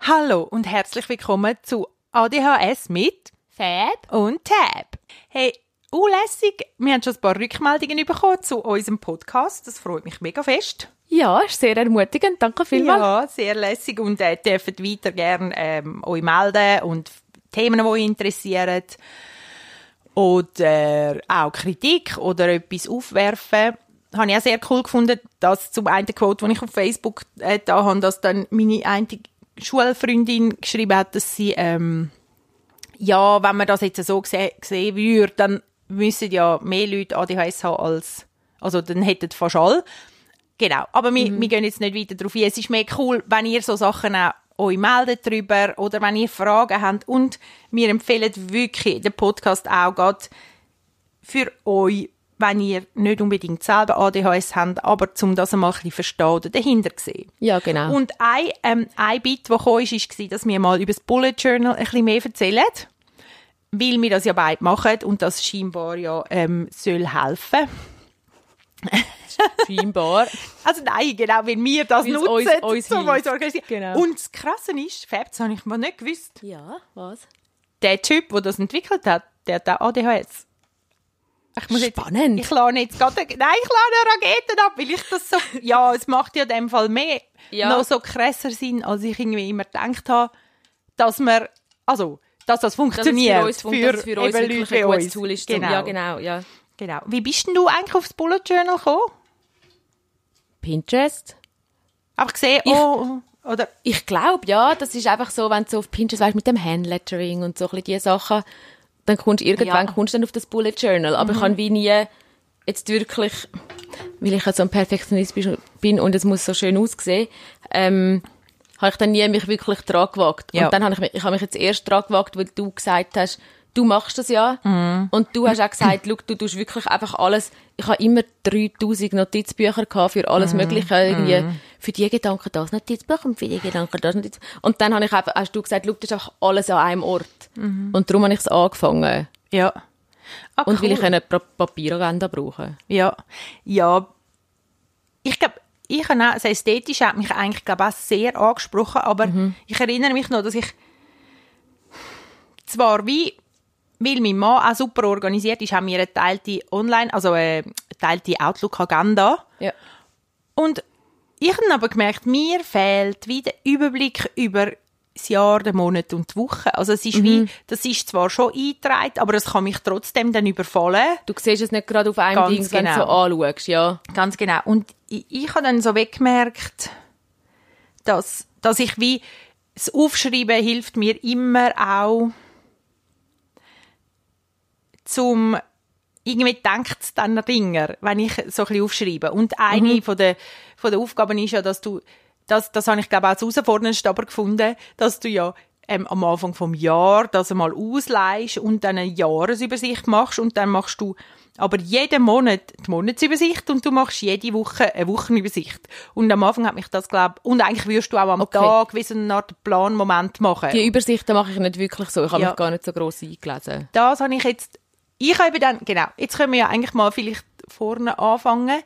Hallo und herzlich willkommen zu ADHS mit Fab. und Tab. Hey, unlässig, wir haben schon ein paar Rückmeldungen bekommen zu unserem Podcast. Das freut mich mega fest. Ja, ist sehr ermutigend. Danke vielmals. Ja, sehr lässig und äh, dürft weiter gerne ähm, euch melden und Themen, die euch interessieren oder auch Kritik oder etwas aufwerfen. Habe ich auch sehr cool gefunden, dass zum einen Quote, den ich auf Facebook äh, da habe, dass dann meine eine Schulfreundin geschrieben hat, dass sie ähm, ja, wenn man das jetzt so sehen, würde, dann müssen ja mehr Leute ADHS haben als, also dann hätten fast alle. Genau, aber wir, wir gehen jetzt nicht weiter darauf ein. Es ist mehr cool, wenn ihr so Sachen auch euch meldet drüber oder wenn ihr Fragen habt und wir empfehlen wirklich den Podcast auch gerade für euch, wenn ihr nicht unbedingt selber ADHS habt, aber zum das einmal ein bisschen verstehen oder dahinter sehen. Ja, genau. Und ein, ähm, ein Bit, der kam, ist, war, dass wir mal über das Bullet Journal ein bisschen mehr erzählen. Weil wir das ja beide machen und das scheinbar ja ähm, soll helfen. Scheinbar. Also nein, genau, weil wir das Weil's nutzen, uns- uns um uns organisieren. Genau. Und das Krasse ist, Fab, das habe ich mal nicht gewusst, Ja, was? der Typ, der das entwickelt hat, der hat auch ADHS. Ich muss Spannend. Jetzt, ich lade jetzt gerade, nein, ich lade Raketen ab, weil ich das so, ja, es macht ja in dem Fall mehr, Ja. noch so krasser Sinn, als ich irgendwie immer gedacht habe, dass man, also, dass das Dass es funktioniert. für uns, fun- dass es für uns wirklich ein gutes uns. Tool ist. Genau. Ja, genau. Ja. genau. Wie bist denn du eigentlich aufs Bullet Journal gekommen? Pinterest? Einfach gesehen, oh, oder, Ich glaube, ja, das ist einfach so, wenn du so auf Pinterest weißt, mit dem Handlettering und so ein bisschen diese Sachen, dann kommst du irgendwann Ja. Mhm. kommst dann auf das Bullet Journal. Aber ich habe wie nie jetzt wirklich, weil ich ja so ein Perfektionist bin- und es muss so schön aussehen, ähm, habe ich dann nie mich wirklich dran gewagt. Ja. Und dann habe ich mich, ich habe mich jetzt erst dran gewagt, weil du gesagt hast, du machst das ja. Mhm. Und du hast auch gesagt, schau, du tust wirklich einfach alles. Ich habe immer 3000 Notizbücher gehabt für alles Mhm. Mögliche. Irgendwie für die Gedanken das Notizbuch und für die Gedanken das Notizbuch. Und dann habe ich einfach, hast du gesagt, schau, das ist einfach alles an einem Ort. Und darum habe ich es angefangen. ja. Ah, Und weil cool. ich eine Pa- Papieragenda brauche. Ja, ja. Ich glaube, ich habe auch, das Ästhetische hat mich eigentlich, glaube auch sehr angesprochen, aber ich erinnere mich noch, dass ich zwar wie, weil mein Mann auch super organisiert ist, haben wir eine teilte Online, also eine teilte Outlook-Agenda. Ja. Und ich habe aber gemerkt, mir fehlt wie der Überblick über das Jahr, den Monat und die Woche. Also es ist wie, das ist zwar schon eingetragen, aber es kann mich trotzdem dann überfallen. Du siehst es nicht gerade auf einem Ganz Ding, wenn du so genau. anschaust, ja. Ganz genau. Und ich, ich habe dann so weggemerkt, dass, dass ich wie, das Aufschreiben hilft mir immer auch, zum irgendwie denkt es dann ringer, wenn ich so ein bisschen aufschreibe. Und eine von der, von der Aufgaben ist ja, dass du, das, das habe ich glaube auch als herausforderndste aber gefunden, dass du ja ähm, am Anfang vom Jahr das einmal ausleihst und dann eine Jahresübersicht machst und dann machst du aber jeden Monat die Monatsübersicht und du machst jede Woche eine Wochenübersicht. Und am Anfang hat mich das, glaube und eigentlich wirst du auch am Okay. Tag wie so eine Art Planmoment machen. Die Übersichten mache ich nicht wirklich so. Ich habe Ja. mich gar nicht so gross eingelesen. das habe ich jetzt, ich habe dann, genau, jetzt können wir ja eigentlich mal vielleicht vorne anfangen.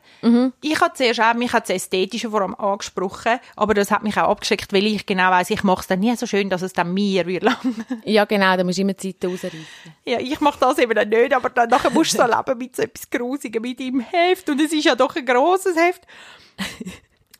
Ich habe zuerst auch, mich hat das Ästhetische vor allem angesprochen, aber das hat mich auch abgeschreckt, weil ich genau weiss, ich mache es dann nie so schön, dass es dann mir wird lang. Ja, genau, da musst du immer die Zeit rausreißen. ja, ich mache das eben dann nicht, aber dann nachher musst du so leben mit so etwas Grusigem mit deinem Heft und es ist ja doch ein grosses Heft.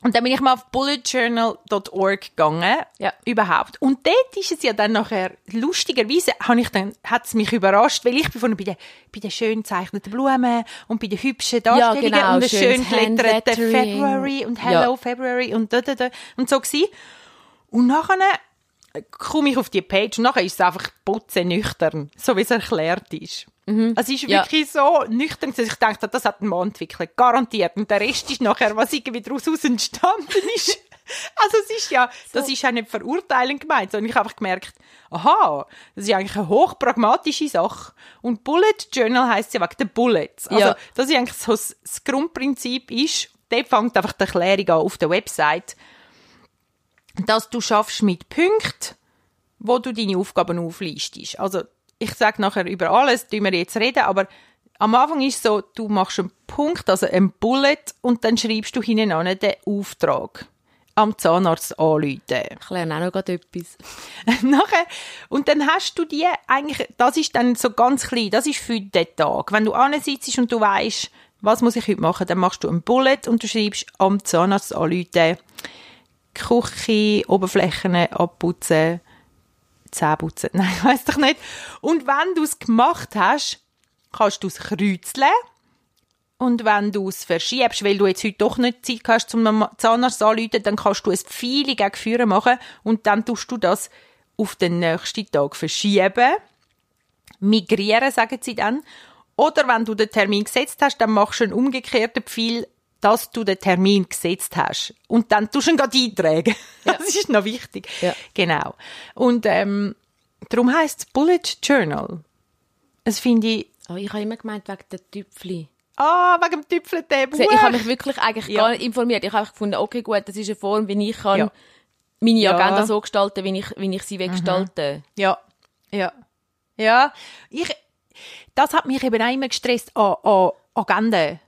Und dann bin ich mal auf bulletjournal.org gegangen, Ja. überhaupt. Und dort ist es ja dann nachher, lustigerweise, habe ich dann, hat es mich überrascht, weil ich bin vorhin bei den, bei den schön gezeichneten Blumen und bei den hübschen Darstellungen genau, und den schön geletterten. February und Hello Ja. February und da, da, da, und so gsi. Und nachher komme ich auf die Page und nachher ist es einfach putze nüchtern, so wie es erklärt ist. Es ist Mhm. Ja. wirklich so nüchtern, dass ich dachte, das hat ein Mann entwickelt, garantiert. Und der Rest ist nachher, was irgendwie daraus entstanden ist. Also es ist ja, das ist ja nicht verurteilend gemeint, sondern ich habe einfach gemerkt, aha, das ist eigentlich eine hochpragmatische Sache. Und Bullet Journal heisst ja wegen den Bullets. Also, Ja. das ist eigentlich so das, das Grundprinzip ist, dort fängt einfach die Erklärung an auf der Website, dass du schaffst mit Punkten, wo du deine Aufgaben auflistest. Also, ich sage nachher über alles, tun wir jetzt reden, aber Am Anfang ist es so, du machst einen Punkt, also einen Bullet, und dann schreibst du hinten an den Auftrag am Zahnarzt anrufen. Ich lerne auch noch gerade etwas. Nachher, und dann hast du die eigentlich, das ist dann so ganz klein, das ist für den Tag. Wenn du sitzt und du weißt, was muss ich heute machen, dann machst du einen Bullet und du schreibst am Zahnarzt anrufen, Küche, Oberflächen abputzen, Zähne putzen. Nein, ich weiss doch nicht. Und wenn du es gemacht hast, kannst du es kreuzeln. Und wenn du es verschiebst, weil du jetzt heute doch nicht Zeit hast, zum Zahnarzt anzurufen, dann kannst du ein Pfeile gegen Führer machen und dann tust du das auf den nächsten Tag verschieben. Migrieren, sagen sie dann. Oder wenn du den Termin gesetzt hast, dann machst du einen umgekehrten Pfeil, dass du den Termin gesetzt hast. Und dann tust du ihn gerade eintragen. Ja. Das ist noch wichtig. Ja. Genau. Und ähm, darum heisst es Bullet Journal. Das finde ich... Oh, ich habe immer gemeint, wegen der Tüpfli. Ah, oh, wegen dem Tüpfeltebuch. Ich habe mich wirklich eigentlich ja. gar nicht informiert. Ich habe gefunden, okay, gut, das ist eine Form, wie ich kann ja. meine Agenda so gestalten, wie ich, wie ich sie mhm. gestalten Ja, ja. Ja, ich, das hat mich eben auch immer gestresst an, an Agenda.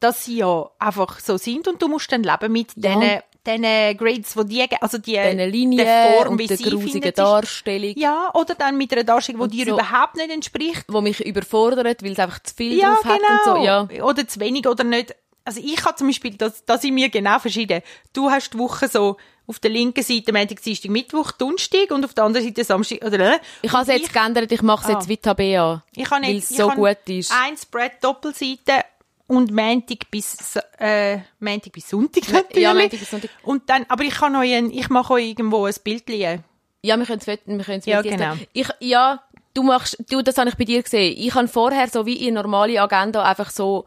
Dass sie ja einfach so sind und du musst dann leben mit ja. diesen diesen Grades, wo die, also die, Linie die Form, wie sie grusigen Darstellung. Ja, oder dann mit einer Darstellung, die dir so, überhaupt nicht entspricht. Wo mich überfordert, weil es einfach zu viel ja, drauf genau. hat und so. Ja. Oder zu wenig oder nicht. Also ich habe zum Beispiel, das, das sind mir genau verschieden. Du hast die Woche so, auf der linken Seite Montag, Dienstag, Mittwoch, Donnerstag und auf der anderen Seite Samstag, oder? Äh? Ich habe es jetzt geändert, ich mache es ah. jetzt Vita BA. Ich habe nicht, weil es so gut ist. Ein Spread Doppelseite und Montag bis, äh, Montag bis Sonntag natürlich. Ja, Montag bis Sonntag. Und dann, aber ich kann euch ein, ich mache euch irgendwo ein Bild liegen. Ja, wir können es, wir können es Ja, genau. Ich, ja, du machst, du, das habe ich bei dir gesehen. Ich habe vorher so wie in normale Agenda einfach so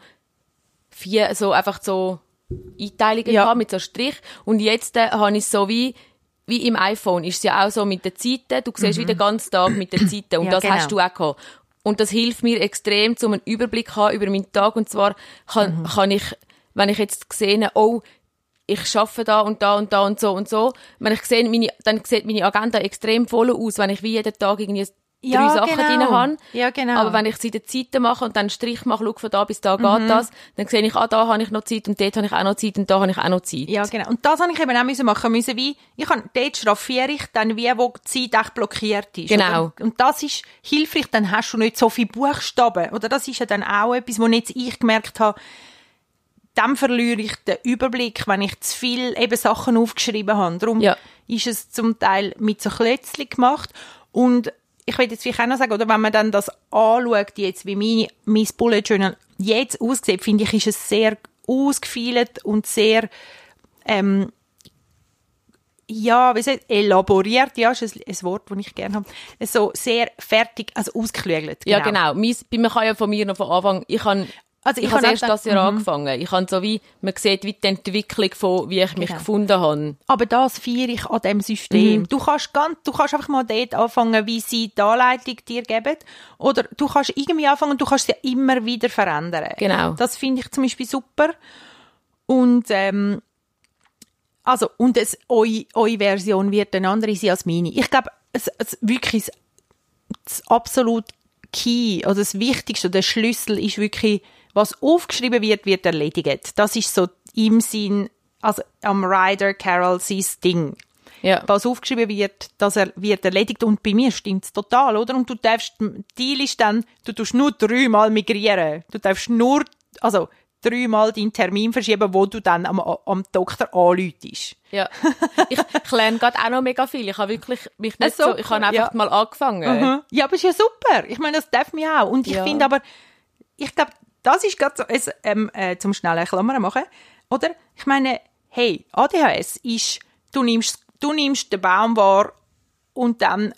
vier, so einfach so Einteilungen ja. gehabt mit so Strich. Und jetzt äh, habe ich so wie, wie im iPhone ist es ja auch so mit den Zeiten. Du siehst mhm. wie den ganzen Tag mit den Zeiten. Und ja, das genau. hast du auch gehabt. Und das hilft mir extrem, um einen Überblick zu haben über meinen Tag. Und zwar kann, mhm. kann ich, wenn ich jetzt sehe, oh, ich schaffe da und da und da und so und so, wenn ich sehe, meine, dann sieht meine Agenda extrem voll aus, wenn ich wie jeden Tag irgendwie ja, drei Sachen genau. drin habe. Ja, genau. Aber wenn ich sie in Zeiten mache und dann einen Strich mache, schau, von da bis da mhm. geht das, dann sehe ich, ah, da habe ich noch Zeit und dort habe ich auch noch Zeit und da habe ich auch noch Zeit. Ja, genau. Und das habe ich eben auch müssen machen müssen, wie, ich habe, dort schraffiere ich dann wie, wo die Zeit echt blockiert ist. Genau. Oder? Und das ist hilfreich, dann hast du nicht so viele Buchstaben. Oder das ist ja dann auch etwas, wo jetzt ich gemerkt habe, dann verliere ich den Überblick, wenn ich zu viel eben Sachen aufgeschrieben habe. Darum ja. ist es zum Teil mit so Klötzchen gemacht. Und ich will jetzt vielleicht auch noch sagen, oder wenn man dann das anschaut, jetzt wie meine, mein Bullet Journal jetzt aussieht, finde ich, ist es sehr ausgefeilt und sehr, ähm, ja, wie sagt, elaboriert, ja, ist ein, ein Wort, das ich gerne habe, so sehr fertig, also ausgeklügelt. Genau. Ja, genau. Mein, man kann ja von mir noch von Anfang, ich habe also ich, ich habe erst das Jahr mhm. angefangen. Ich habe so wie, man sieht wie die Entwicklung von, wie ich mich genau. gefunden habe. Aber das feiere ich an dem System. Mhm. Du kannst ganz, du kannst einfach mal dort anfangen, wie sie die Anleitung dir geben. Oder du kannst irgendwie anfangen und du kannst sie immer wieder verändern. Genau. Das finde ich zum Beispiel super. Und, ähm, also, und es, eure, eure Version wird eine andere sein als meine. Ich glaube, es, es wirklich das, das absolut Key, oder das Wichtigste, der Schlüssel ist wirklich, was aufgeschrieben wird, wird erledigt. Das ist so im Sinn, also am Rider Carol sein Ding. Ja. Was aufgeschrieben wird, das er, wird erledigt. Und bei mir stimmt es total, oder? Und du darfst, Deal ist dann, du tust nur dreimal migrieren. Du darfst nur, also, dreimal deinen Termin verschieben, wo du dann am, am Doktor anläutest. Ja. Ich, ich lerne gerade auch noch mega viel. Ich habe wirklich mich nicht so, ich habe einfach ja. mal angefangen. Mhm. Ja, aber ist ja super. Ich meine, das darf mir auch. Und ich ja. finde aber, ich glaube, das ist gerade so, es, ähm, äh, zum schnellen Klammern machen, oder? Ich meine, hey, ADHS ist, du nimmst, du nimmst den Baum wahr und dann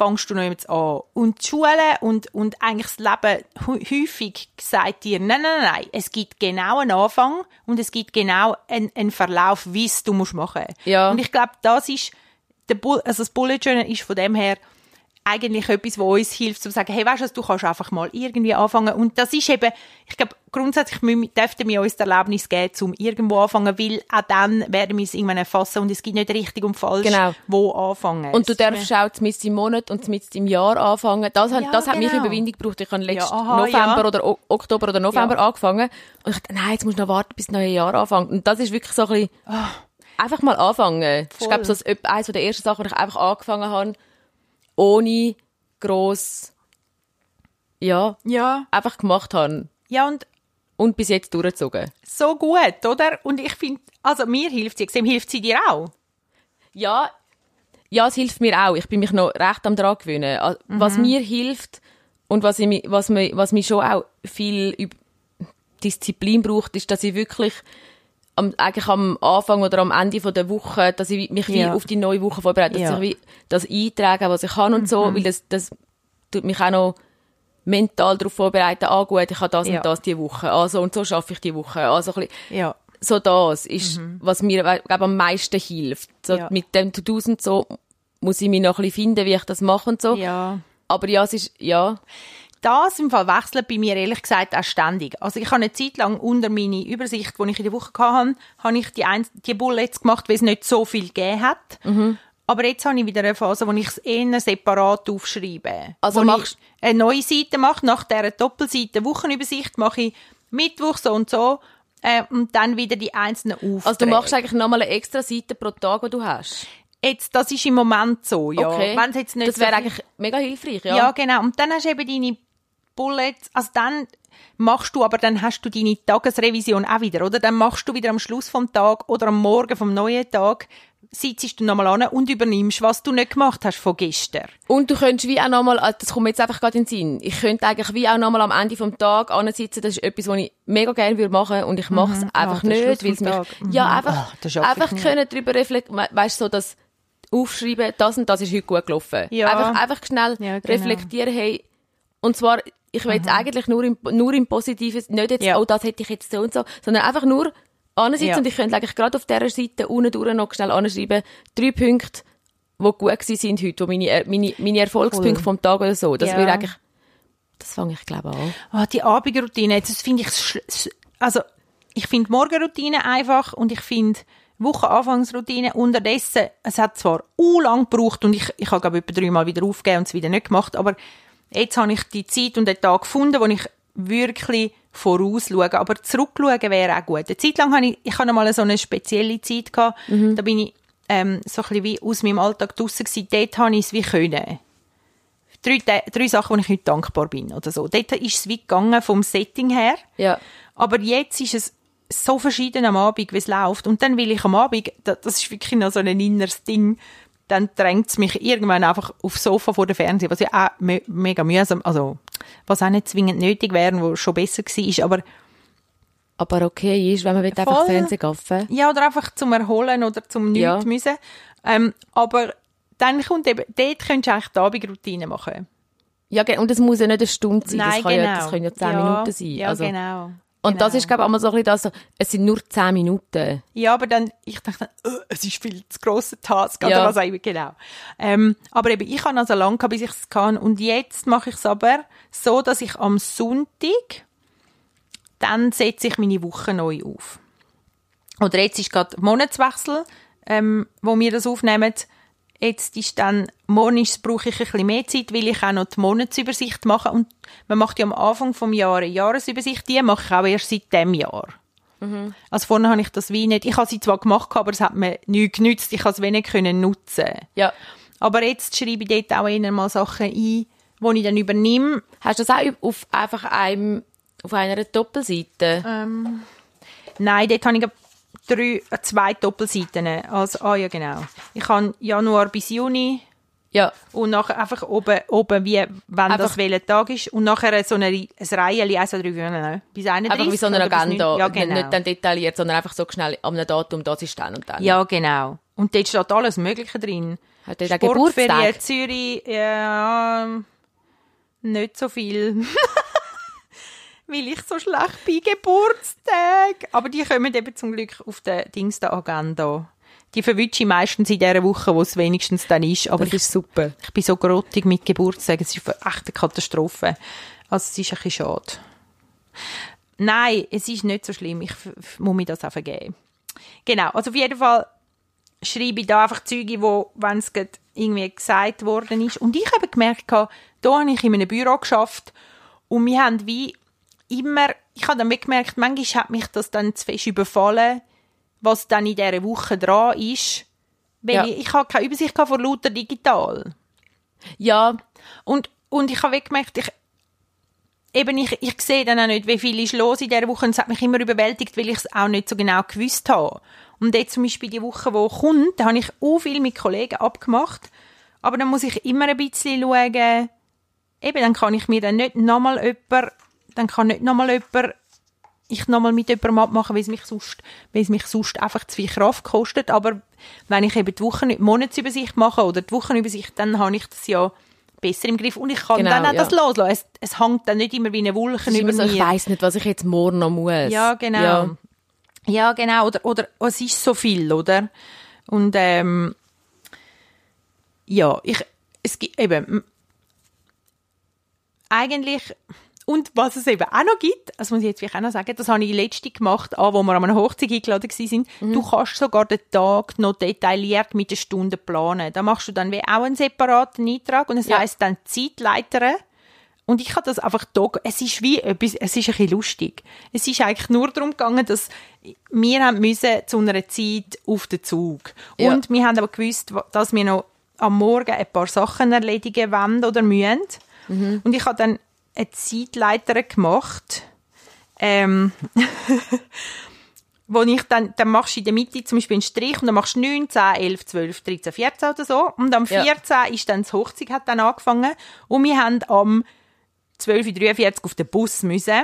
fängst du noch jetzt an. Und die Schule und, und eigentlich das Leben häufig sagt dir, nein, nein, nein, es gibt genau einen Anfang und es gibt genau einen, einen Verlauf, wie es du musst machen. Ja. Und ich glaube, das ist, der Bull, also das Bullet Journal ist von dem her eigentlich etwas, was uns hilft, zu sagen, hey, weißt du, du kannst einfach mal irgendwie anfangen. Und das ist eben, ich glaube, grundsätzlich dürften wir uns das Erlebnis geben, um irgendwo anfangen, weil auch dann werden wir es irgendwann erfassen und es gibt nicht richtig und falsch, Genau. wo anfangen. Und du darfst auch mit im Monat und mit im Jahr anfangen. Das, hat, Ja, das hat mich genau. Überwindung gebraucht. Ich habe letzten aha, November ja. oder O- Oktober oder November Ja. angefangen. Und ich dachte, nein, jetzt musst du noch warten, bis das neue Jahr anfängt. Und das ist wirklich so ein bisschen, Ah. einfach mal anfangen. Voll. glaube ich, so das- etwa eines der ersten Sachen, die ich einfach angefangen habe, ohne gross, ja, ja, einfach gemacht habe. ja, und Und bis jetzt durchgezogen. so gut, oder? Und ich finde, also mir hilft sie, extrem hilft sie dir auch. Ja, ja, es hilft mir auch. Ich bin mich noch recht am dran gewöhnen. Was Mhm. mir hilft und was, ich, was, mir, was mich schon auch viel Disziplin braucht, ist, dass ich wirklich am, eigentlich am Anfang oder am Ende von der Woche, dass ich mich wie Ja. auf die neue Woche vorbereite, dass Ja. Mhm. ich das eintrage, was ich kann und so, weil das, das tut mich auch noch mental darauf vorbereiten, ah gut, ich habe das Ja. und das die Woche, also und so schaffe ich die Woche, also ein bisschen, Ja. so das ist, was mir glaub, am meisten hilft. So mit dem To-Dos und so muss ich mich noch ein bisschen finden, wie ich das mache und so. Ja. Aber ja, es ist, ja, Das im Fall wechselt bei mir ehrlich gesagt auch ständig. Also ich habe eine Zeit lang unter meine Übersicht, die ich in der Woche hatte, habe ich die, ein die Bullets gemacht, weil es nicht so viel gegeben hat. Mhm. Aber jetzt habe ich wieder eine Phase, wo ich es eher separat aufschreibe. Also wo machst- ich eine neue Seite mache, nach dieser Doppelseite Wochenübersicht mache ich Mittwoch so und so äh, und dann wieder die einzelnen Aufträge. also du machst eigentlich nochmal eine extra Seite pro Tag, die du hast. Jetzt, das ist im Moment so, ja. Okay. Wenn's jetzt nicht das so wäre viel- eigentlich mega hilfreich, ja. Ja. genau. Und dann hast du eben deine Bullets, also dann machst du, aber dann hast du deine Tagesrevision auch wieder, oder? Dann machst du wieder am Schluss vom Tag oder am Morgen vom neuen Tag, sitzt du nochmal an und übernimmst, was du nicht gemacht hast von gestern. Und du könntest wie auch nochmal, das kommt jetzt einfach gerade in den Sinn, ich könnte eigentlich wie auch nochmal am Ende vom Tag ansitzen, das ist etwas, was ich mega gerne würde machen und ich mache es einfach Ah, nicht, weil es mich. Mhm. ja, einfach, Ah, ich einfach können darüber reflektieren, weißt du, so das aufschreiben, das und das ist heute gut gelaufen. Ja. Einfach, einfach schnell Ja, genau. reflektieren, hey, und zwar, ich will jetzt eigentlich nur im, nur im Positiven, nicht jetzt, Ja. oh, das hätte ich jetzt so und so, sondern einfach nur ansitzen Ja. und ich könnte eigentlich gerade auf dieser Seite unten durch noch schnell anschreiben, drei Punkte, die gut gewesen sind heute, wo meine, äh, meine, meine Erfolgspunkte Cool. vom Tag oder so. Das Ja. würde eigentlich, das fange ich glaube an. Ah, die Abendroutine, jetzt, das finde ich, also, ich finde Morgenroutine einfach und ich finde Wochenanfangsroutine unterdessen, es hat zwar u lang gebraucht und ich, ich habe glaube etwa dreimal wieder aufgegeben und es wieder nicht gemacht, aber jetzt habe ich die Zeit und den Tag gefunden, wo ich wirklich vorausschaue, aber zurückschauen wäre auch gut. Eine Zeit lang habe ich, ich habe mal so eine spezielle Zeit gehabt, da bin ich ähm, so ein bisschen wie aus meinem Alltag draussen gewesen, dort habe ich es wie können drei, drei Sachen, wo ich heute dankbar bin oder so. Dort ist es wie gegangen vom Setting her. Ja. Aber jetzt ist es so verschieden am Abend, wie es läuft. Und dann will ich am Abend, da- das ist wirklich noch so ein inneres Ding, dann drängt es mich irgendwann einfach aufs Sofa vor dem Fernseher, was ja auch me mega mühsam, also was auch nicht zwingend nötig wäre, wo schon besser war, aber Aber okay ist, wenn man will einfach. Fernsehen gaffen. ja, oder einfach zum Erholen oder zum Ja. nichts müssen. Ähm, aber dann kommt eben, dort könntest du eigentlich die Abendroutine machen. Ja, und es muss ja nicht eine Stunde sein, Nein, das, kann genau. ja, das können ja zehn ja, Minuten sein. Ja, also, genau. Und das Genau. ist, glaube ich, einmal so ein bisschen das, so, es sind nur zehn Minuten. Ja, aber dann, ich dachte, äh, es ist viel zu grosser Task, oder Ja. was auch immer, genau. Ähm, aber eben, ich habe also lange gehabt, bis ich es kann. Und jetzt mache ich es aber so, dass ich am Sonntag, dann setze ich meine Woche neu auf. Oder jetzt ist gerade Monatswechsel, ähm, wo wir das aufnehmen. Jetzt ist dann, morgen ist, brauche ich ein bisschen mehr Zeit, weil ich auch noch die Monatsübersicht mache. Und man macht ja am Anfang vom Jahr eine Jahresübersicht. Die mache ich auch erst seit dem Jahr. Also vorne habe ich das wie nicht, ich habe sie zwar gemacht, aber es hat mir nichts genützt, ich habe es wenig können nutzen. Ja. Aber jetzt schreibe ich dort auch eher mal Sachen ein, die ich dann übernehme. Hast du das auch auf einfach einem, auf einer Doppelseite? Ähm, Nein, dort habe ich drei, äh, zwei Doppelseiten. Also, ah ja, genau. Ich habe Januar bis Juni Ja. und nachher einfach oben, oben wie, wenn das Einfach- welcher Tag ist. Und nachher so eine, ein Reihe, also drei, nein, bis 31. Einfach wie so eine Agenda. Ja, Nicht- genau. Nicht dann detailliert, sondern einfach so schnell am Datum, das ist dann und dann. Ja, genau. Und dort steht alles Mögliche drin. Hat Sportferien? Zürich, ja, nicht so viel. Weil ich so schlecht bin, Geburtstag. Aber die kommen eben zum Glück auf der Dings der Agenda. die verwünsche ich meistens in der Woche, wo es wenigstens dann ist. Aber Das ist super. ich bin so grottig mit Geburtstagen. Es ist eine Katastrophe. Also es ist ein bisschen schade. Nein, es ist nicht so schlimm. Ich muss mir das auch vergeben. Genau, also auf jeden Fall schreibe ich da einfach Züge, wo, wenn es irgendwie gesagt worden ist. Und ich habe gemerkt, da habe ich in einem Büro geschafft und wir haben wie immer, ich habe dann gemerkt, manchmal hat mich das dann zu fest überfallen, was dann in dieser Woche dran ist. Weil Ja. ich, ich habe keine Übersicht von lauter digital. Ja, Und, und ich habe gemerkt, ich, eben ich, ich sehe dann auch nicht, wie viel ist los in dieser Woche. Und es hat mich immer überwältigt, weil ich es auch nicht so genau gewusst habe. Und jetzt zum Beispiel die Woche, die kommt, da habe ich auch viel mit Kollegen abgemacht. Aber dann muss ich immer ein bisschen schauen, eben, dann kann ich mir dann nicht nochmal jemand, dann kann nicht nochmal jemand, ich nochmal mit jemandem abmachen, weil es mich sonst, weil es mich sonst einfach zu viel Kraft kostet. Aber wenn ich eben die Wochen, die Monatsübersicht mache oder die Wochenübersicht, dann habe ich das ja besser im Griff und ich kann Genau, dann auch ja. das loslassen. Es, es hängt dann nicht immer wie eine Wolke über so, ich mir. weiss nicht, was ich jetzt morgen noch muss. Ja, genau. Ja. Ja, genau. Oder, oder oh, es ist so viel, oder? Und ähm, ja, ich, es gibt eben eigentlich und was es eben auch noch gibt, das muss ich jetzt vielleicht auch noch sagen, das habe ich letztens gemacht, an, wo wir an einer Hochzeit eingeladen waren. Mhm. Du kannst sogar den Tag noch detailliert mit den Stunden planen. Da machst du dann wie auch einen separaten Eintrag und es Ja. heisst dann Zeitleiter. Und ich habe das einfach da, es ist wie etwas, es ist ein bisschen lustig. Es ist eigentlich nur darum gegangen, dass wir haben müssen zu einer Zeit auf den Zug. Ja. Und wir haben aber gewusst, dass wir noch am Morgen ein paar Sachen erledigen wollen oder müssen. Mhm. Und ich habe dann eine Zeitleiter gemacht, ähm, wo ich dann, dann machst du in der Mitte zum Beispiel einen Strich und dann machst du 9, 10, 11, 12, 13, 14 oder so. Und am Ja. 14 ist dann das Hochzeit hat dann angefangen und wir haben am 12.43 Uhr auf den Bus müssen.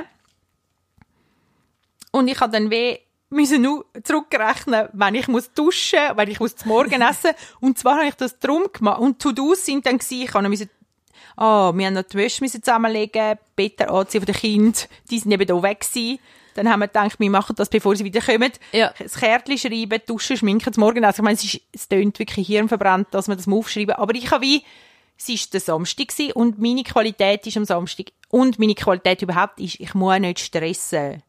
Und ich habe dann weh müssen nur zurückrechnen, wenn ich muss duschen, wenn ich muss zum Morgen essen. Und zwar habe ich das drum gemacht. Und To-Dos sind dann gewesen, ich habe Ah, wir haben noch die Wäsche müssen zusammenlegen, Better anziehen von den Kind, die sind eben da weg gewesen. Dann haben wir gedacht, wir machen das, bevor sie wieder kommen. Ja. Das Kärtchen schreiben, duschen, schminken zum Morgen. Also ich meine, es, ist, es tönt wirklich hirnverbrannt, dass wir das mal aufschreiben. Aber ich habe wie, es ist der Samstag gewesen und meine Qualität ist am Samstag. Und meine Qualität überhaupt ist, ich muss nicht stressen.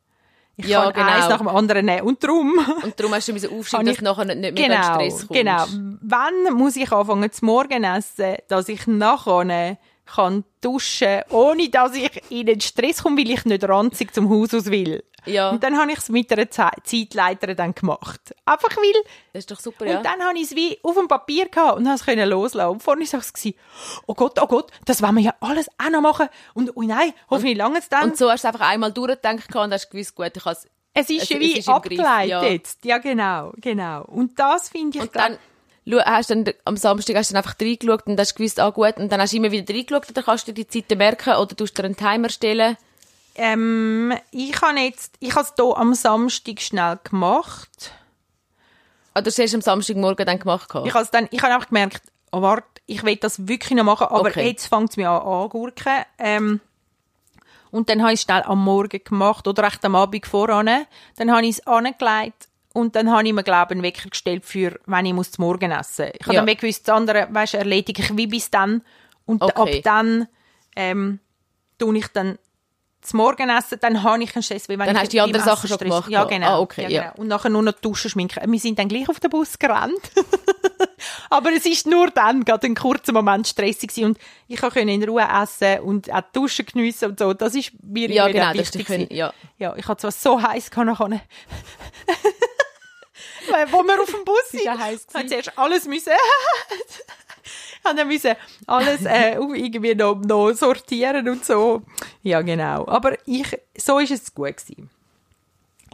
Ich Ja, kann genau. eins nach dem anderen nehmen. Und darum Und darum hast du müssen aufschreiben, dass du nachher nicht mehr genau, Stress kommst. Genau. Wann muss ich anfangen zu Morgen essen, dass ich nachher kann duschen, ohne dass ich in den Stress komme, weil ich nicht ranzig zum Haus aus will. Ja. Und dann habe ich es mit einer Ze Zeitleiterin dann gemacht. Einfach weil, Das ist doch super, ja. und dann habe ich es wie auf dem Papier gehabt und habe es loslassen. Und vorhin war es oh Gott, oh Gott, das wollen wir ja alles auch noch machen. Und, oh nein, hoffentlich lange es dann. Und so hast du es einfach einmal durchgedacht und hast gewusst, gut, ich habe es ist es- es wie ist im Griff, abgeleitet. ja. Ja. genau, genau. Und das finde ich Und dann hast du dann, am Samstag hast du dann einfach reingeschaut und hast gewusst, ah gut, und dann hast du immer wieder reingeschaut, dann kannst du die Zeiten merken oder tust dir einen Timer stellen. Ähm, ich habe jetzt, ich habe es hier am Samstag schnell gemacht. Oder du hast am Samstagmorgen dann gemacht. Ich habe dann, ich habe einfach gemerkt, oh, warte, ich will das wirklich noch machen, aber Okay. jetzt fängt es mir an angurken. Ähm, und dann habe ich es schnell am Morgen gemacht oder echt am Abend voran. Dann habe ich es angelegt und dann habe ich mir, glaube ich, einen Wecker gestellt für, wenn ich muss zum Morgen essen. Ich habe Ja. dann gewusst, das andere, weißt, du, erledige ich wie bis dann. Und Okay. ab dann, ähm, tue ich dann zum Morgen essen, dann habe ich einen Stress. Weil wenn Dann ich hast du die anderen Sachen schon gemacht Ja, gehabt. genau. Ah, okay, ja, ja. genau. Und nachher nur noch duschen, schminken. Wir sind dann gleich auf den Bus gerannt. Aber es ist nur dann gerade ein kurzer Moment stressig gewesen und ich konnte in Ruhe essen und auch die Dusche geniessen und so. Das ist mir Ja, irgendwie genau, wichtig. können- ja. ja, ich hatte zwar so heiß nachher. Weil, wo wir auf dem Bus sind, ich zuerst alles müssen. habe dann müssen alles äh, irgendwie noch, noch sortieren und so. Ja, genau. Aber ich, so ist es gut gewesen.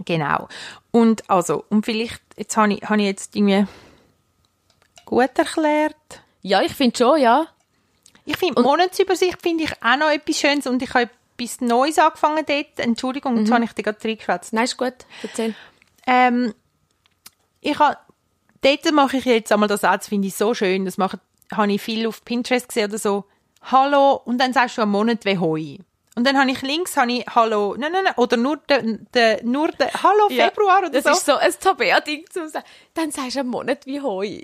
Genau. Und also, und vielleicht, jetzt habe ich, habe ich jetzt irgendwie gut erklärt. Ja, ich finde schon, ja. Ich finde, Monatsübersicht finde ich auch noch etwas Schönes und ich habe etwas Neues angefangen dort. Entschuldigung, jetzt habe ich dir gerade reingeschwätzt. Nein, ist gut. Erzähl. Ähm, ich habe, dort mache ich jetzt einmal das das finde ich so schön, das mache, habe ich viel auf Pinterest gesehen oder so. Hallo, und dann sagst du am Monat wie Hoi. Und dann habe ich links, habe ich Hallo, nein, nein, nein, oder nur der, der, nur der, Hallo Ja, Februar oder das so. ist so ein Tabea-Ding zu sagen. Dann sagst du einen Monat wie Heu.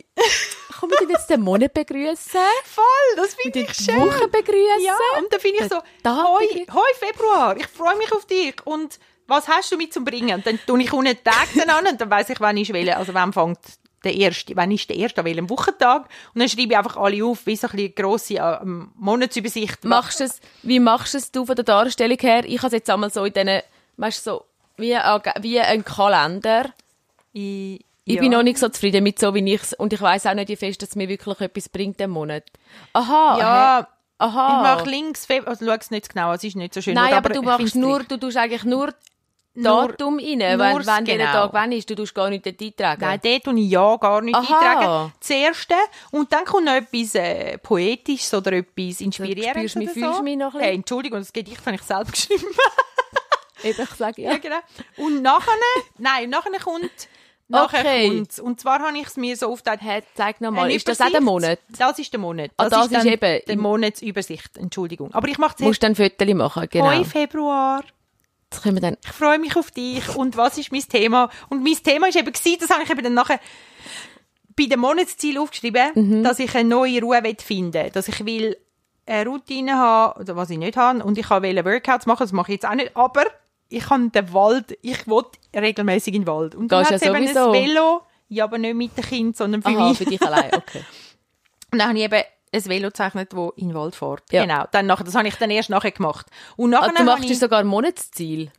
Komm, wir tun jetzt den Monat begrüßen. Voll, das finde ich schön. Woche begrüßen. Ja, und dann finde ich Den so, hoi, hoi Februar, ich freue mich auf dich und was hast du mit zum Bringen? Dann tue ich unten den Tag an und dann weiss ich, wann ich wähle, also wann fängt der erste, wann ist der erste, an welchem Wochentag und dann schreibe ich einfach alle auf, wie so ein bisschen grosse äh, Monatsübersicht. Machst es, wie machst du es du von der Darstellung her? Ich habe es jetzt einmal so in diesen, weißt du, so, wie, ein- wie ein Kalender. Ich, Ich ja. bin noch nicht so zufrieden mit so, wie ich es, und ich weiss auch nicht, wie fest, dass es mir wirklich etwas bringt, den Monat. Aha. Ja, Aha. ich mache links, also schau es nicht zu genau, es ist nicht so schön. Nein, oder? aber, du machst nur, du tust eigentlich Nur- Datum rein, wenn, wenn genau. der Tag wann ist. Du tust gar nicht dort eintragen. Nein, dort tue ich ja gar nicht Aha. eintragen. Das erste. Und dann kommt noch etwas äh, Poetisches oder etwas Inspirierendes spürst mich, oder fühlst so. mich noch ein bisschen? Hey, Entschuldigung, das Gedicht habe ich selbst geschrieben. Eben, ich sage ja. ja, genau. Und nachher, nein, nachher kommt, nachher Okay. kommt's. Und zwar habe ich es mir so aufgeteilt. Hey, zeig nochmal, Eine ist das auch der. Monat? Das ist der Monat. Ah, das ist dann eben- die Monatsübersicht. Entschuldigung. Aber ich mache Du musst dann Fotos machen, genau. Hoi Februar. Jetzt können wir dann, ich freue mich auf dich und was ist mein Thema? Und mein Thema ist eben gewesen, das habe ich eben dann nachher bei dem Monatsziel aufgeschrieben, Mhm. dass ich eine neue Ruhe will finden dass ich will eine Routine haben, oder was ich nicht habe, und ich will Workouts machen, das mache ich jetzt auch nicht, aber ich habe den Wald, ich will regelmäßig in den Wald. Und dann hat ja eben sowieso. ein Velo, ja, aber nicht mit dem Kind, sondern für aha, mich. für dich allein, okay. Und dann habe ich eben ein Velo gezeichnet, das in den Wald fährt. Ja. Genau. Dann nachher, das habe ich dann erst nachher gemacht. Und nachher Also, du machst ich, sogar ein Monatsziel.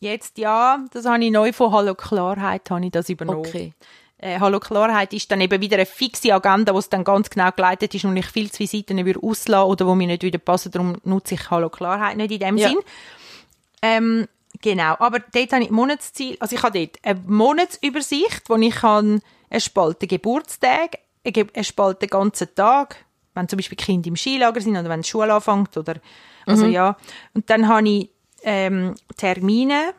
Jetzt ja, das habe ich neu von Hallo Klarheit habe ich das übernommen. Okay. Äh, Hallo Klarheit ist dann eben wieder eine fixe Agenda, wo es dann ganz genau geleitet ist und ich viel zu viele Seiten würde auslassen oder wo mir nicht wieder passen, darum nutze ich Hallo Klarheit nicht in dem Ja. Sinn. Ähm, genau, aber dort habe ich Monatsziel, also ich habe dort eine Monatsübersicht, wo ich kann eine Spalte Geburtstag, eine Ge- eine Spalte ganzen Tag, wenn zum Beispiel Kinder im Skilager sind oder wenn die Schule anfängt oder, also Mhm. ja. Und dann habe ich ähm, Termine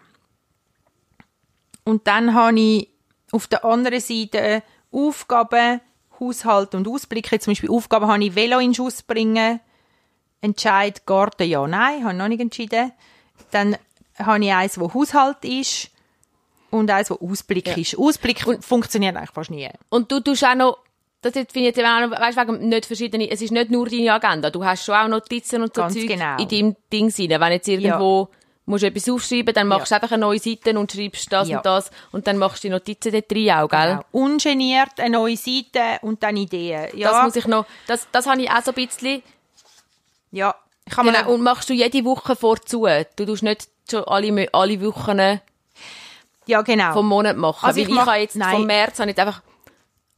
und dann habe ich auf der anderen Seite Aufgaben, Haushalt und Ausblicke. Zum Beispiel Aufgaben habe ich Velo in Schuss bringen, Entscheid Garten ja, nein, habe ich noch nicht entschieden. Dann habe ich eins, wo Haushalt ist und eins, wo Ausblick ist. Ausblick funktioniert eigentlich fast nie. Und du tust auch noch, das jetzt finde ich jetzt auch noch, weißt, wegen nicht verschiedene, es ist nicht nur deine Agenda, du hast schon auch Notizen und so Ganz Zeug genau. in deinem Ding rein. Wenn jetzt irgendwo musst du etwas aufschreiben, dann machst du einfach eine neue Seite und schreibst das Ja. und das und dann machst du die Notizen dort rein auch, gell? Genau. Ungeniert, eine neue Seite und dann Ideen. Ja, Das muss ich noch, das, das habe ich auch so ein bisschen, ja. Ich kann mir genau, und machst du jede Woche vorzu. Du tust nicht schon alle, alle Wochen ja, genau. vom Monat machen. Also ich ich, mach- habe jetzt nein. vom März habe ich einfach,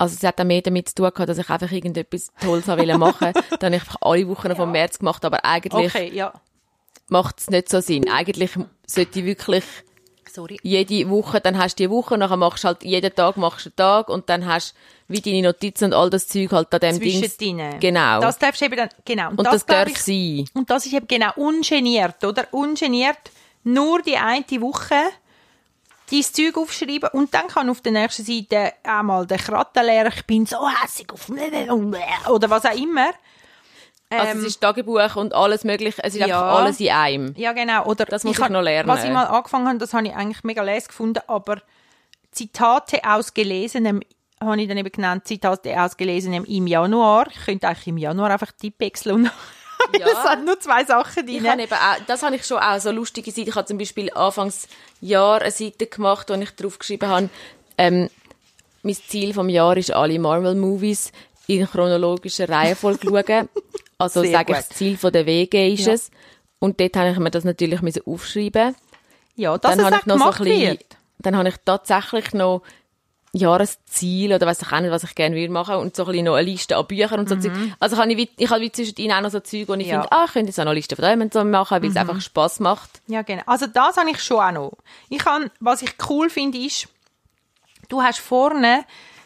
also es hat auch mehr damit zu tun gehabt, dass ich einfach irgendetwas Tolles machen. Dann habe ich einfach alle Wochen vom März gemacht, aber eigentlich okay, ja. macht es nicht so Sinn. Eigentlich sollte ich wirklich Sorry. jede Woche, dann hast du die Woche, nachher machst du halt jeden Tag machst du einen Tag und dann hast du wie deine Notizen und all das Zeug halt an dem Ding. Zwischendrin. Genau. Das darfst du eben dann, genau. und das, glaub darf ich, sein. Und das ist eben genau ungeniert, oder? Ungeniert nur die eine Woche dein Zeug aufschreiben und dann kann auf der nächsten Seite einmal der Kratten leeren, ich bin so hässig auf oder was auch immer. Also es ist Tagebuch und alles mögliche, es ist Ähm, ja. einfach alles in einem. Ja, genau. Oder Das muss ich hab- noch lernen. Was ich mal angefangen habe, das habe ich eigentlich mega les gefunden, aber Zitate aus Gelesenem habe ich dann eben genannt, Zitate aus Gelesenem im Januar. Ich könnte eigentlich im Januar einfach Tippwechseln und Ja. es hat nur zwei Sachen Ich drin. habe eben auch, das habe ich schon auch so lustige Seiten. Ich habe zum Beispiel Anfangs Jahr eine Seite gemacht, wo ich drauf geschrieben habe, ähm, mein Ziel vom Jahr ist, alle Marvel-Movies in chronologischer Reihenfolge schauen. Also Sehr sage ich, das Ziel von der Wege ist Ja. es. Und dort habe ich mir das natürlich aufschreiben. Ja, dann habe ich noch so ein bisschen, dann habe ich tatsächlich noch Jahresziel oder weiß ich auch nicht, was ich gerne will machen und so ein bisschen noch eine Liste an Büchern und so Zeug. Also kann ich, ich habe wie zwischendrin auch noch so Zeug, wo ich Mhm. Ja. Mhm. finde, ah, ich könnte jetzt auch noch eine Liste von dem so machen, weil es einfach Spass macht. Ja, genau. Also das habe ich schon auch noch. Ich kann, was ich cool finde, ist, du hast vorne,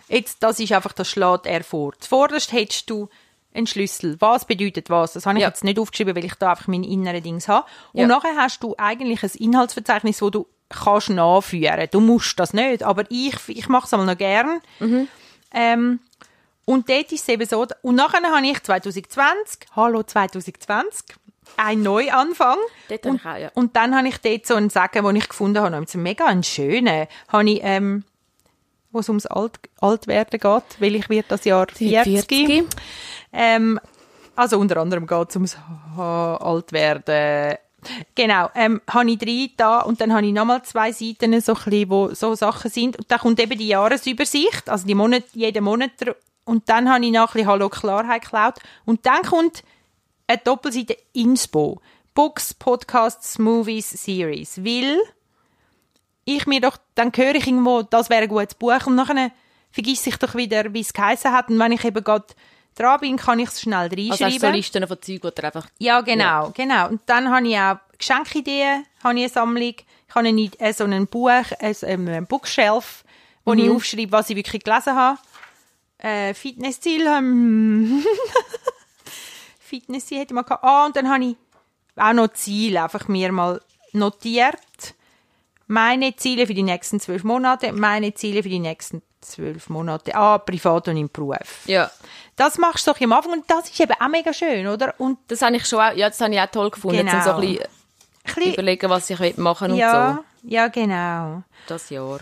jetzt, das ist einfach, das schlägt er vor. Zuvorderst hättest du einen Schlüssel. Was bedeutet was? Das habe ich Ja. jetzt nicht aufgeschrieben, weil ich da einfach meine inneren Dings habe. Und Ja. nachher hast du eigentlich ein Inhaltsverzeichnis, wo du kannst nachführen. Du musst das nicht, aber ich, ich mache es einmal noch gern. Ähm, und dort ist es eben so, und nachher habe ich 2020, hallo 2020, ein Neuanfang. Dort und, auch, ja. und dann habe ich dort so einen Sagen, den ich gefunden habe, einen mega einen schönen, habe ich, ähm, wo es ums Alt, Altwerden geht, weil ich werde das Jahr 40. 40. Ähm, also unter anderem geht es ums Altwerden. Genau, ähm, habe ich drei da und dann habe ich nochmal zwei Seiten, so bisschen, wo so Sachen sind. Und da kommt eben die Jahresübersicht, also die Monat, jeden Monat. Und dann habe ich bisschen Hallo Klarheit geklaut. Und dann kommt eine Doppelseite Inspo. Books, Podcasts, Movies, Series. Weil ich mir doch, dann höre ich irgendwo, das wäre ein gutes Buch und nachher vergesse ich doch wieder, wie es geheißen hat. Und wenn ich eben gerade dran bin, kann ich es schnell Also hast reinschreiben. du so Listen von Zeug, die einfach... Ja, genau, genau. Und dann habe ich auch Geschenkideen, habe ich eine Sammlung. Ich habe eine, äh, so ein Buch, ein, ähm, ein Bookshelf, wo ich aufschreibe, was ich wirklich gelesen habe. Äh, Fitnessziel, ähm, Fitnessziel hätte ich mal gehabt. Ah, und dann habe ich auch noch Ziele einfach mir mal notiert. Meine Ziele für die nächsten zwölf Monate, meine Ziele für die nächsten zwölf Monate. Ah, privat und im Beruf. Ja. Das machst du doch am Anfang und das ist eben auch mega schön, oder? Und Das habe ich schon auch, ja, das habe ich auch toll gefunden. Genau. So ein Genau. bisschen bisschen, überlegen, was ich machen will und ja, ja, genau. so. Das Jahr.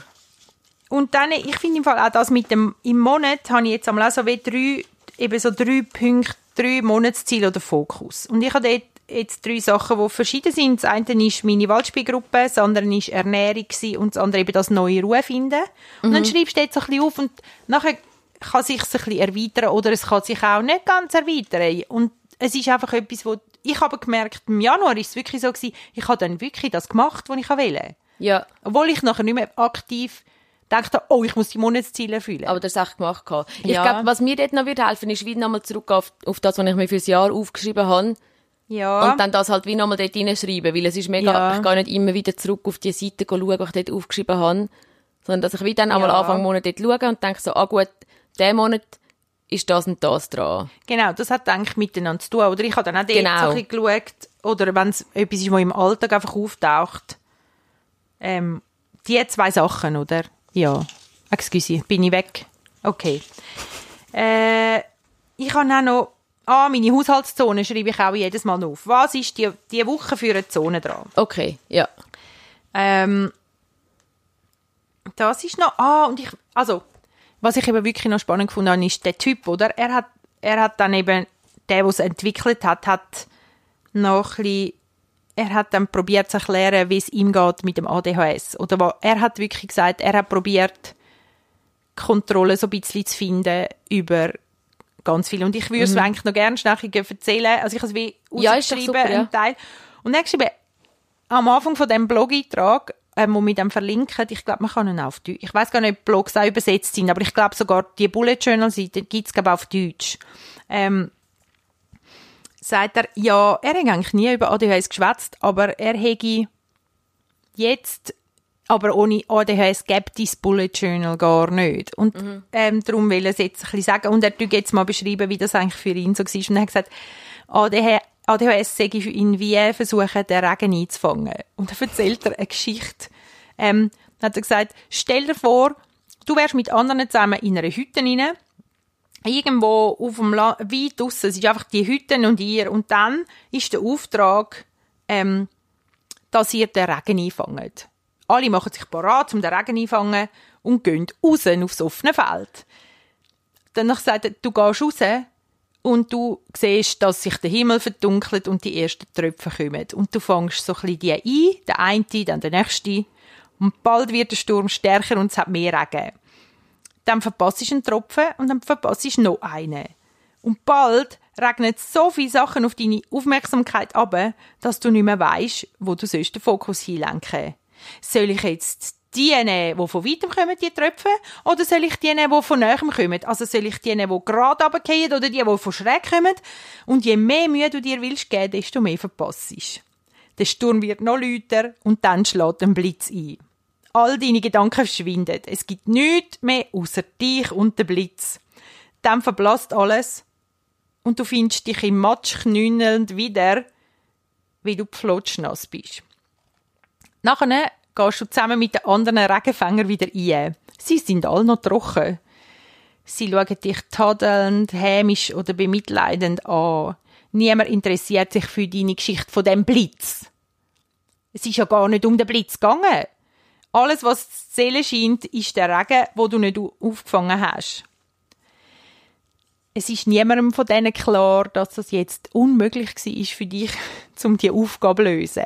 Und dann, ich finde im Fall auch das mit dem, im Monat habe ich jetzt einmal auch so wie drei, eben so drei Punkte, drei Monatsziele oder Fokus. Und ich habe dort jetzt drei Sachen, die verschieden sind. Das eine ist meine Waldspielgruppe, das andere ist Ernährung und das andere eben das neue Ruhe finden. Und dann schreibst du jetzt so ein bisschen auf und nachher kann sich ein bisschen erweitern oder es kann sich auch nicht ganz erweitern. Und es ist einfach etwas, wo ich habe gemerkt, im Januar ist es wirklich so gewesen, ich habe dann wirklich das gemacht, was ich wollte. Ja, Obwohl ich nachher nicht mehr aktiv dachte, oh, ich muss die Monatsziele erfüllen. aber das hast du echt gemacht. Ich Ja. glaube, was mir dort noch wird helfen, ist wieder nochmal zurück auf, auf das, was ich mir fürs Jahr aufgeschrieben habe. Ja. Und dann das halt wie nochmal dort reinschreiben, weil es ist mega, Ja. ich gehe nicht immer wieder zurück auf die Seite schauen, die ich dort aufgeschrieben habe, sondern dass ich wie dann einmal Ja. Anfang Monat dort schaue und denke so, ah gut, der Monat ist das und das dran. genau, das hat eigentlich miteinander zu tun. Oder ich habe dann auch dort Genau. so ein bisschen geschaut, oder wenn es etwas ist, was im Alltag einfach auftaucht, ähm, die zwei Sachen, oder? Ja. Excuse, bin ich weg? Okay. Äh, ich habe auch noch, ah, meine Haushaltszone schreibe ich auch jedes Mal auf. Was ist die, die Woche für eine Zone dran? Okay, ja. Ähm, das ist noch, ah, und ich, also, was ich eben wirklich noch spannend gefunden habe, ist der Typ, oder? Er hat, er hat dann eben, der, der es entwickelt hat, hat noch ein bisschen, er hat dann probiert zu erklären, wie es ihm geht mit dem ADHS. Oder wa- er hat wirklich gesagt, er hat probiert, Kontrolle so ein bisschen zu finden über ganz viel. Und ich würde es eigentlich noch gerne schnell erzählen. Also ich habe es wie Mhm. Ja, ausgeschrieben, super, ja. Teil. Und hat geschrieben, am Anfang von dem Blog-Eintrag, ähm, wo wir dann verlinken, ich glaube, man kann ihn auf Deutsch, ich weiß gar nicht, ob Blogs auch übersetzt sind, aber ich glaube sogar die Bullet Journal Seite gibt es auf Deutsch. Ähm, sagt er, ja, er hat eigentlich nie über ADHS geschwätzt, aber er hätte jetzt, aber ohne ADHS gibt es Bullet Journal gar nicht. Und ähm, darum will er es jetzt ein bisschen sagen. Und er tut jetzt mal beschreiben, wie das eigentlich für ihn so war. Und er hat gesagt, ADHS, ADHS sei für ihn wie versuchen, den Regen einzufangen. Und dann erzählt er eine Geschichte. Ähm, dann hat er gesagt, stell dir vor, du wärst mit anderen zusammen in einer Hütte rein, irgendwo auf dem La weit draussen, es ist einfach die Hütten und ihr, und dann ist der Auftrag, ähm, dass ihr den Regen einfangt. Alle machen sich parat, um den Regen einfangen und gehen raus aufs offene Feld. Danach sagt er, du gehst raus und du siehst, dass sich der Himmel verdunkelt und die ersten Tröpfe kommen. Und du fängst so ein die ein, der eine, dann der nächste. Und bald wird der Sturm stärker und es hat mehr Regen. Dann verpasst du einen Tropfen und dann verpasst du noch einen. Und bald regnet so viele Sachen auf deine Aufmerksamkeit ab, dass du nicht mehr weißt, wo du sollst den Fokus hinlenken. Soll ich jetzt die nehmen, die von weitem kommen, die Tröpfe, oder soll ich die nehmen, die von näherem kommen? Also soll ich die nehmen, die gerade runterfallen, oder die, die von schräg kommen? Und je mehr Mühe du dir willst geben, desto mehr verpasst du. Der Sturm wird noch lauter und dann schlägt ein Blitz ein. All deine Gedanken verschwinden. Es gibt nichts mehr außer dich und den Blitz. Dann verblasst alles und du findest dich im Matsch knünnelnd wieder, wie du pflotschnass bist. Nachher gehst du zusammen mit den anderen Regenfängern wieder ein. Sie sind alle noch trocken. Sie schauen dich tadelnd, hämisch oder bemitleidend an. niemand interessiert sich für deine Geschichte von dem Blitz. Es ist ja gar nicht um den Blitz gegangen. Alles, was zu zählen scheint, ist der Regen, wo du nicht aufgefangen hast. Es ist niemandem von denen klar, dass das jetzt unmöglich war für dich, um die Aufgabe zu lösen.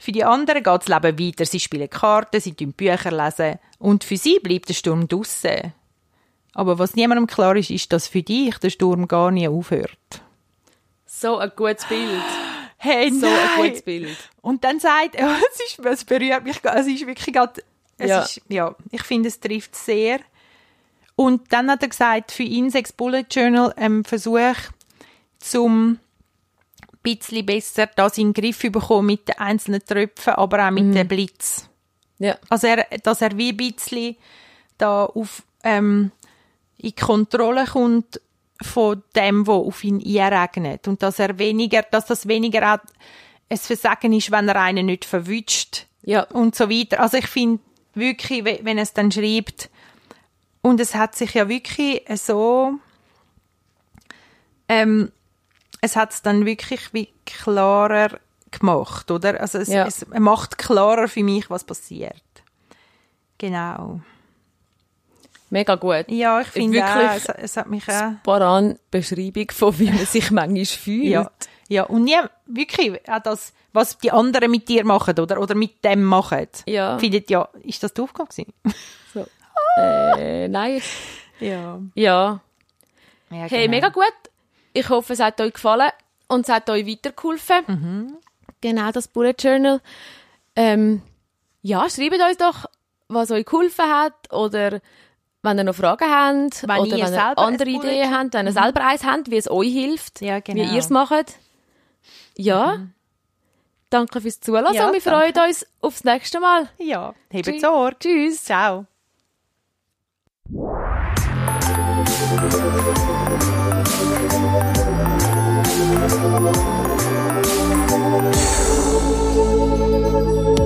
Für die anderen geht das Leben weiter. Sie spielen Karten, sie lesen Bücher lesen und für sie bleibt der Sturm draussen. Aber was niemandem klar ist, ist, dass für dich der Sturm gar nie aufhört. So ein gutes Bild. Hey, so nein. ein gutes Bild. Und dann sagt er, es, ist, es berührt mich, es ist wirklich gerade, Ja. ist, ja, ich finde, es trifft sehr. Und dann hat er gesagt, für ihn sechs Bullet Journal ein Versuch, zum bisschen besser das in den Griff bekommen mit den einzelnen Tröpfen, aber auch mit dem Blitz. Ja. Also er, dass er wie ein bisschen da auf, ähm, in die Kontrolle kommt von dem, was auf ihn einregnet. Und dass er weniger, dass das weniger auch ein Versagen ist, wenn er einen nicht verwünscht. Ja. Und so weiter. Also ich finde wirklich, we- wenn er es dann schreibt, und es hat sich ja wirklich so, ähm, es hat es dann wirklich wie klarer gemacht, oder? Also es, Ja. es macht klarer für mich, was passiert. Genau. Mega gut. Ja, ich finde Wirklich auch, es, es hat mich auch... Paran Beschreibung von wie man sich manchmal fühlt. Ja, ja. und nie, wirklich, auch das, was die anderen mit dir machen, oder, oder mit dem machen. Ja. Findet ja, ist das die Aufgabe gewesen? So. Äh, nein. Ja. Ja. ja Hey, genau. mega gut. Ich hoffe, es hat euch gefallen und es hat euch weitergeholfen. Mhm. Genau, das Bullet Journal. Ähm, ja, schreibt uns doch, was euch geholfen hat oder wenn ihr noch Fragen habt Wenn oder wenn ihr andere Ideen habt, wenn ihr selber eins habt, wie es euch hilft, Ja, genau. wie ihr es macht. Ja. Danke fürs Zuhören Ja, und wir freuen uns aufs nächste Mal. Ja, hebt. Sorge. Tschüss. Ciao. Thank you.